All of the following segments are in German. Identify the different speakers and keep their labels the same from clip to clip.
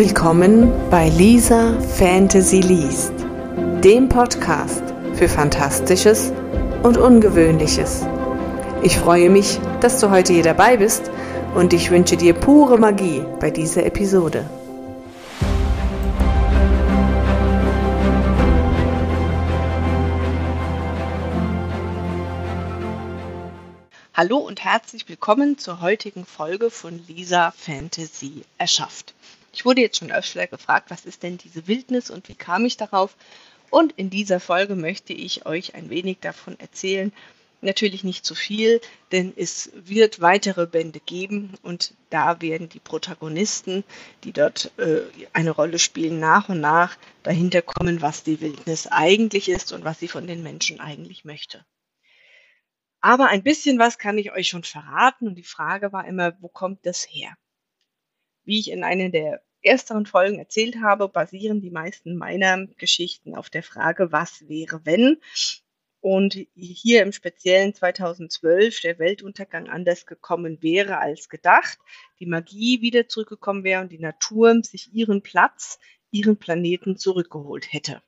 Speaker 1: Willkommen bei Lisa Fantasy Liest, dem Podcast für Fantastisches und Ungewöhnliches. Ich freue mich, dass du heute hier dabei bist und ich wünsche dir pure Magie bei dieser Episode.
Speaker 2: Hallo und herzlich willkommen zur heutigen Folge von Lisa Fantasy erschafft. Ich wurde jetzt schon öfter gefragt, was ist denn diese Wildnis und wie kam ich darauf? Und in dieser Folge möchte ich euch ein wenig davon erzählen. Natürlich nicht zu viel, denn es wird weitere Bände geben und da werden die Protagonisten, die dort äh, eine Rolle spielen, nach und nach dahinter kommen, was die Wildnis eigentlich ist und was sie von den Menschen eigentlich möchte. Aber ein bisschen was kann ich euch schon verraten und die Frage war immer, wo kommt das her? Wie ich in einer der ersteren Folgen erzählt habe, basieren die meisten meiner Geschichten auf der Frage, was wäre wenn? Und hier im speziellen 2012 der Weltuntergang anders gekommen wäre als gedacht, die Magie wieder zurückgekommen wäre und die Natur sich ihren Platz, ihren Planeten zurückgeholt hätte.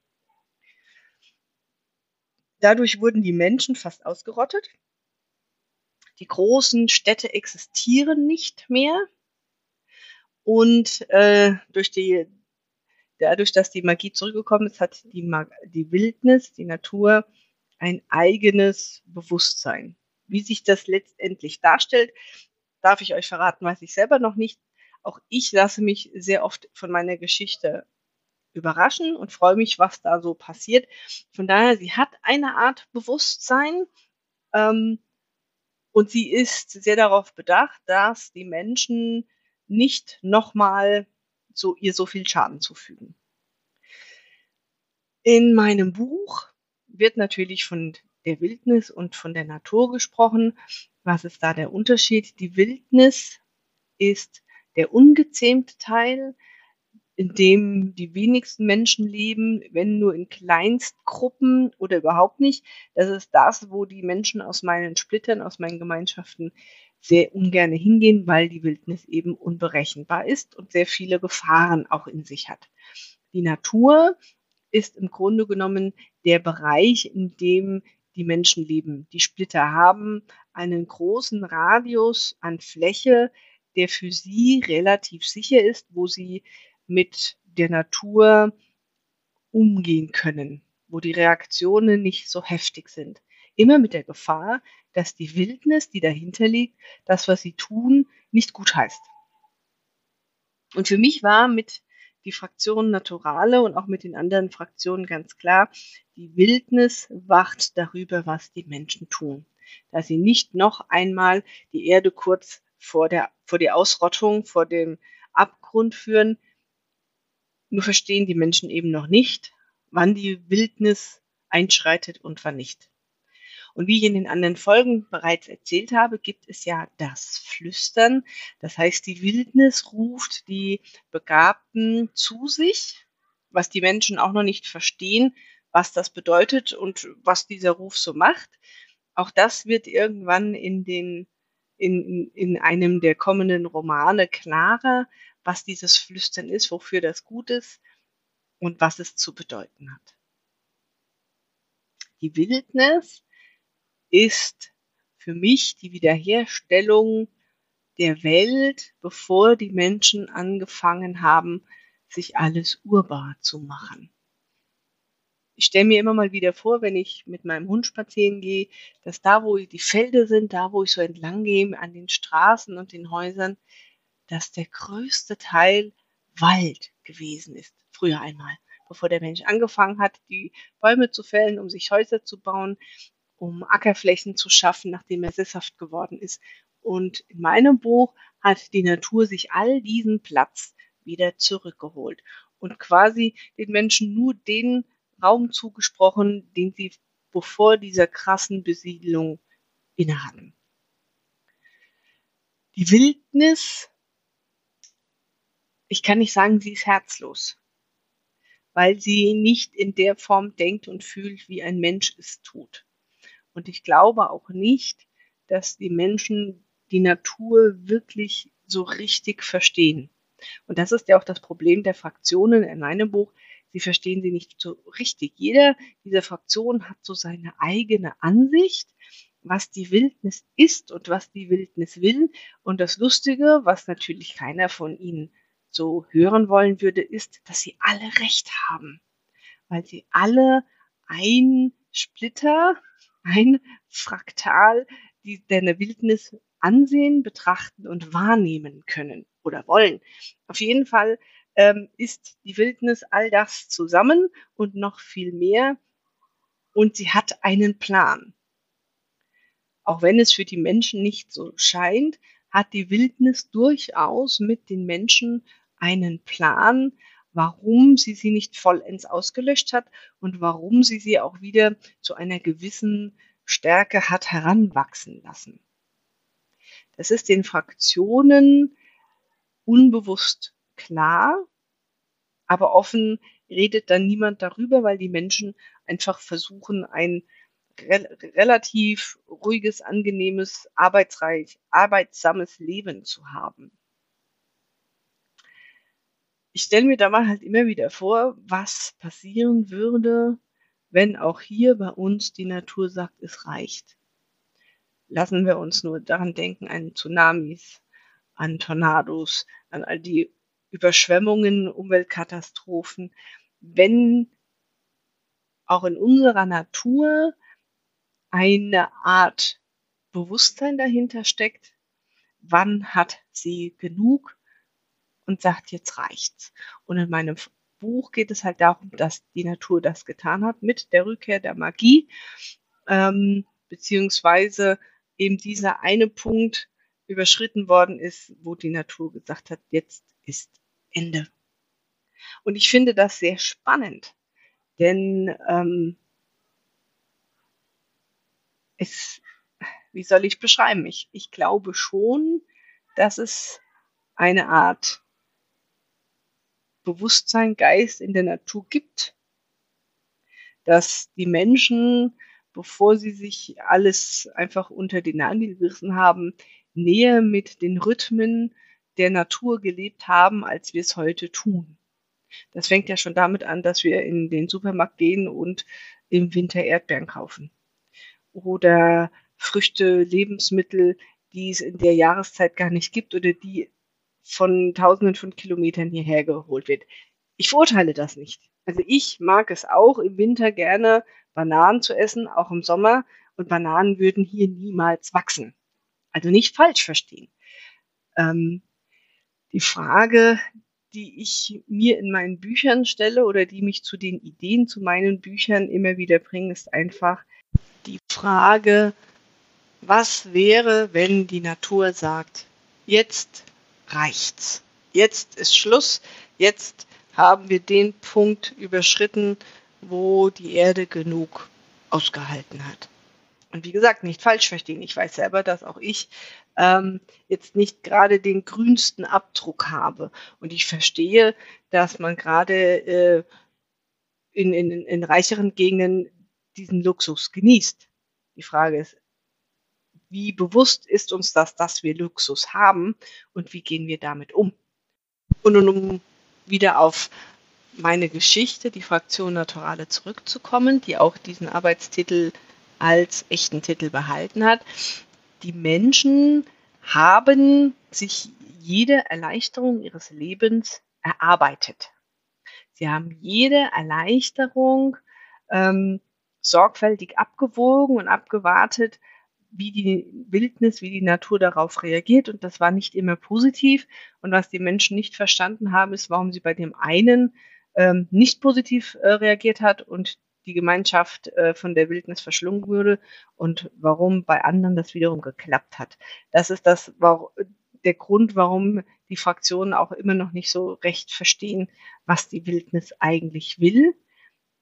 Speaker 2: Dadurch wurden die Menschen fast ausgerottet. Die großen Städte existieren nicht mehr. Und äh, durch die, dadurch, dass die Magie zurückgekommen ist, hat die, Mag die Wildnis, die Natur ein eigenes Bewusstsein. Wie sich das letztendlich darstellt, darf ich euch verraten, weiß ich selber noch nicht. Auch ich lasse mich sehr oft von meiner Geschichte überraschen und freue mich, was da so passiert. Von daher, sie hat eine Art Bewusstsein ähm, und sie ist sehr darauf bedacht, dass die Menschen nicht nochmal so, ihr so viel Schaden zufügen. In meinem Buch wird natürlich von der Wildnis und von der Natur gesprochen. Was ist da der Unterschied? Die Wildnis ist der ungezähmte Teil, in dem die wenigsten Menschen leben, wenn nur in Kleinstgruppen oder überhaupt nicht. Das ist das, wo die Menschen aus meinen Splittern, aus meinen Gemeinschaften sehr ungern hingehen, weil die Wildnis eben unberechenbar ist und sehr viele Gefahren auch in sich hat. Die Natur ist im Grunde genommen der Bereich, in dem die Menschen leben. Die Splitter haben einen großen Radius an Fläche, der für sie relativ sicher ist, wo sie mit der Natur umgehen können, wo die Reaktionen nicht so heftig sind. Immer mit der Gefahr, dass die Wildnis, die dahinter liegt, das, was sie tun, nicht gut heißt. Und für mich war mit die Fraktion Naturale und auch mit den anderen Fraktionen ganz klar, die Wildnis wacht darüber, was die Menschen tun. Da sie nicht noch einmal die Erde kurz vor der, vor die Ausrottung, vor dem Abgrund führen, nur verstehen die Menschen eben noch nicht, wann die Wildnis einschreitet und wann nicht. Und wie ich in den anderen Folgen bereits erzählt habe, gibt es ja das Flüstern. Das heißt, die Wildnis ruft die Begabten zu sich, was die Menschen auch noch nicht verstehen, was das bedeutet und was dieser Ruf so macht. Auch das wird irgendwann in den in, in einem der kommenden Romane klarer, was dieses Flüstern ist, wofür das gut ist und was es zu bedeuten hat. Die Wildnis ist für mich die Wiederherstellung der Welt, bevor die Menschen angefangen haben, sich alles urbar zu machen. Ich stelle mir immer mal wieder vor, wenn ich mit meinem Hund spazieren gehe, dass da, wo die Felder sind, da, wo ich so entlang gehe, an den Straßen und den Häusern, dass der größte Teil Wald gewesen ist, früher einmal, bevor der Mensch angefangen hat, die Bäume zu fällen, um sich Häuser zu bauen, um Ackerflächen zu schaffen, nachdem er sesshaft geworden ist. Und in meinem Buch hat die Natur sich all diesen Platz wieder zurückgeholt und quasi den Menschen nur den Raum zugesprochen, den sie bevor dieser krassen Besiedlung innehatten. Die Wildnis, ich kann nicht sagen, sie ist herzlos, weil sie nicht in der Form denkt und fühlt, wie ein Mensch es tut. Und ich glaube auch nicht, dass die Menschen die Natur wirklich so richtig verstehen. Und das ist ja auch das Problem der Fraktionen in meinem Buch. Sie verstehen sie nicht so richtig. Jeder dieser Fraktionen hat so seine eigene Ansicht, was die Wildnis ist und was die Wildnis will. Und das Lustige, was natürlich keiner von ihnen so hören wollen würde, ist, dass sie alle recht haben, weil sie alle ein Splitter, ein Fraktal die, der Wildnis ansehen, betrachten und wahrnehmen können oder wollen. Auf jeden Fall ähm, ist die Wildnis all das zusammen und noch viel mehr. Und sie hat einen Plan. Auch wenn es für die Menschen nicht so scheint, hat die Wildnis durchaus mit den Menschen einen Plan, warum sie sie nicht vollends ausgelöscht hat und warum sie sie auch wieder zu einer gewissen Stärke hat heranwachsen lassen. Das ist den Fraktionen unbewusst klar, aber offen redet dann niemand darüber, weil die Menschen einfach versuchen, ein re relativ ruhiges, angenehmes, arbeitsreich, arbeitsames Leben zu haben. Ich stelle mir da mal halt immer wieder vor, was passieren würde, wenn auch hier bei uns die Natur sagt, es reicht. Lassen wir uns nur daran denken, an Tsunamis, an Tornados, an all die Überschwemmungen, Umweltkatastrophen. Wenn auch in unserer Natur eine Art Bewusstsein dahinter steckt, wann hat sie genug und sagt, jetzt reicht's. Und in meinem Buch geht es halt darum, dass die Natur das getan hat mit der Rückkehr der Magie, ähm, beziehungsweise eben dieser eine Punkt überschritten worden ist, wo die Natur gesagt hat, jetzt ist Ende. Und ich finde das sehr spannend, denn ähm, es, wie soll ich beschreiben? Ich, ich glaube schon, dass es eine Art Bewusstsein, Geist in der Natur gibt, dass die Menschen, bevor sie sich alles einfach unter den Nagel gerissen haben, näher mit den Rhythmen der Natur gelebt haben, als wir es heute tun. Das fängt ja schon damit an, dass wir in den Supermarkt gehen und im Winter Erdbeeren kaufen. Oder Früchte, Lebensmittel, die es in der Jahreszeit gar nicht gibt oder die von tausenden von Kilometern hierher geholt wird. Ich verurteile das nicht. Also ich mag es auch im Winter gerne Bananen zu essen, auch im Sommer. Und Bananen würden hier niemals wachsen. Also nicht falsch verstehen. Ähm, die Frage, die ich mir in meinen Büchern stelle oder die mich zu den Ideen zu meinen Büchern immer wieder bringen, ist einfach die Frage, was wäre, wenn die Natur sagt, jetzt reicht's. Jetzt ist Schluss. Jetzt haben wir den Punkt überschritten, wo die Erde genug ausgehalten hat. Und wie gesagt, nicht falsch verstehen. Ich weiß selber, dass auch ich ähm, jetzt nicht gerade den grünsten Abdruck habe. Und ich verstehe, dass man gerade äh, in, in, in reicheren Gegenden diesen Luxus genießt. Die Frage ist, wie bewusst ist uns das, dass wir Luxus haben und wie gehen wir damit um? Und um wieder auf meine Geschichte, die Fraktion Naturale zurückzukommen, die auch diesen Arbeitstitel als echten Titel behalten hat. Die Menschen haben sich jede Erleichterung ihres Lebens erarbeitet. Sie haben jede Erleichterung ähm, sorgfältig abgewogen und abgewartet, wie die Wildnis, wie die Natur darauf reagiert. Und das war nicht immer positiv. Und was die Menschen nicht verstanden haben, ist, warum sie bei dem einen ähm, nicht positiv äh, reagiert hat und die Gemeinschaft äh, von der Wildnis verschlungen wurde und warum bei anderen das wiederum geklappt hat. Das ist das, war, der Grund, warum die Fraktionen auch immer noch nicht so recht verstehen, was die Wildnis eigentlich will.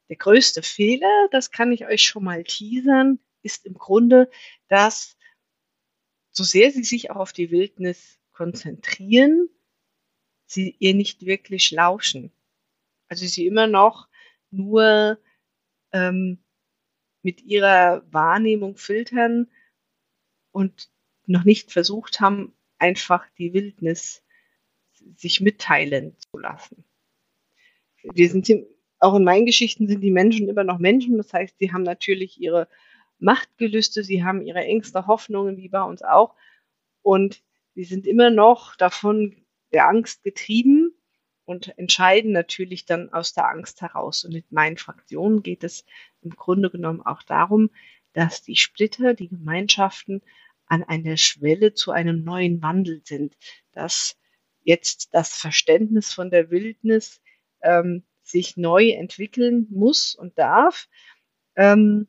Speaker 2: Der größte Fehler, das kann ich euch schon mal teasern, ist im Grunde, dass so sehr sie sich auch auf die Wildnis konzentrieren, sie ihr nicht wirklich lauschen. Also sie immer noch nur ähm, mit ihrer Wahrnehmung filtern und noch nicht versucht haben, einfach die Wildnis sich mitteilen zu lassen. Wir sind auch in meinen Geschichten sind die Menschen immer noch Menschen. Das heißt, sie haben natürlich ihre Machtgelüste, sie haben ihre Ängste, Hoffnungen, wie bei uns auch. Und sie sind immer noch davon der Angst getrieben und entscheiden natürlich dann aus der Angst heraus. Und mit meinen Fraktionen geht es im Grunde genommen auch darum, dass die Splitter, die Gemeinschaften an einer Schwelle zu einem neuen Wandel sind, dass jetzt das Verständnis von der Wildnis ähm, sich neu entwickeln muss und darf. Ähm,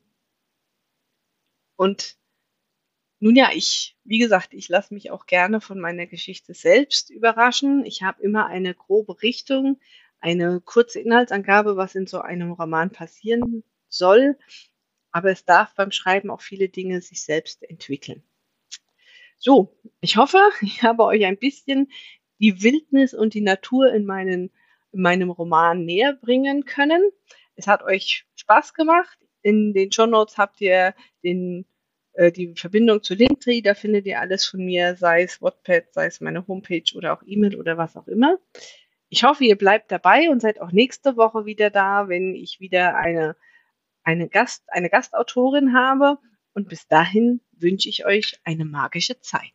Speaker 2: und nun ja, ich, wie gesagt, ich lasse mich auch gerne von meiner Geschichte selbst überraschen. Ich habe immer eine grobe Richtung, eine kurze Inhaltsangabe, was in so einem Roman passieren soll. Aber es darf beim Schreiben auch viele Dinge sich selbst entwickeln. So, ich hoffe, ich habe euch ein bisschen die Wildnis und die Natur in, meinen, in meinem Roman näher bringen können. Es hat euch Spaß gemacht. In den Show Notes habt ihr den äh, die Verbindung zu Linktree, da findet ihr alles von mir, sei es Wattpad, sei es meine Homepage oder auch E-Mail oder was auch immer. Ich hoffe, ihr bleibt dabei und seid auch nächste Woche wieder da, wenn ich wieder eine, eine, Gast, eine Gastautorin habe. Und bis dahin wünsche ich euch eine magische Zeit.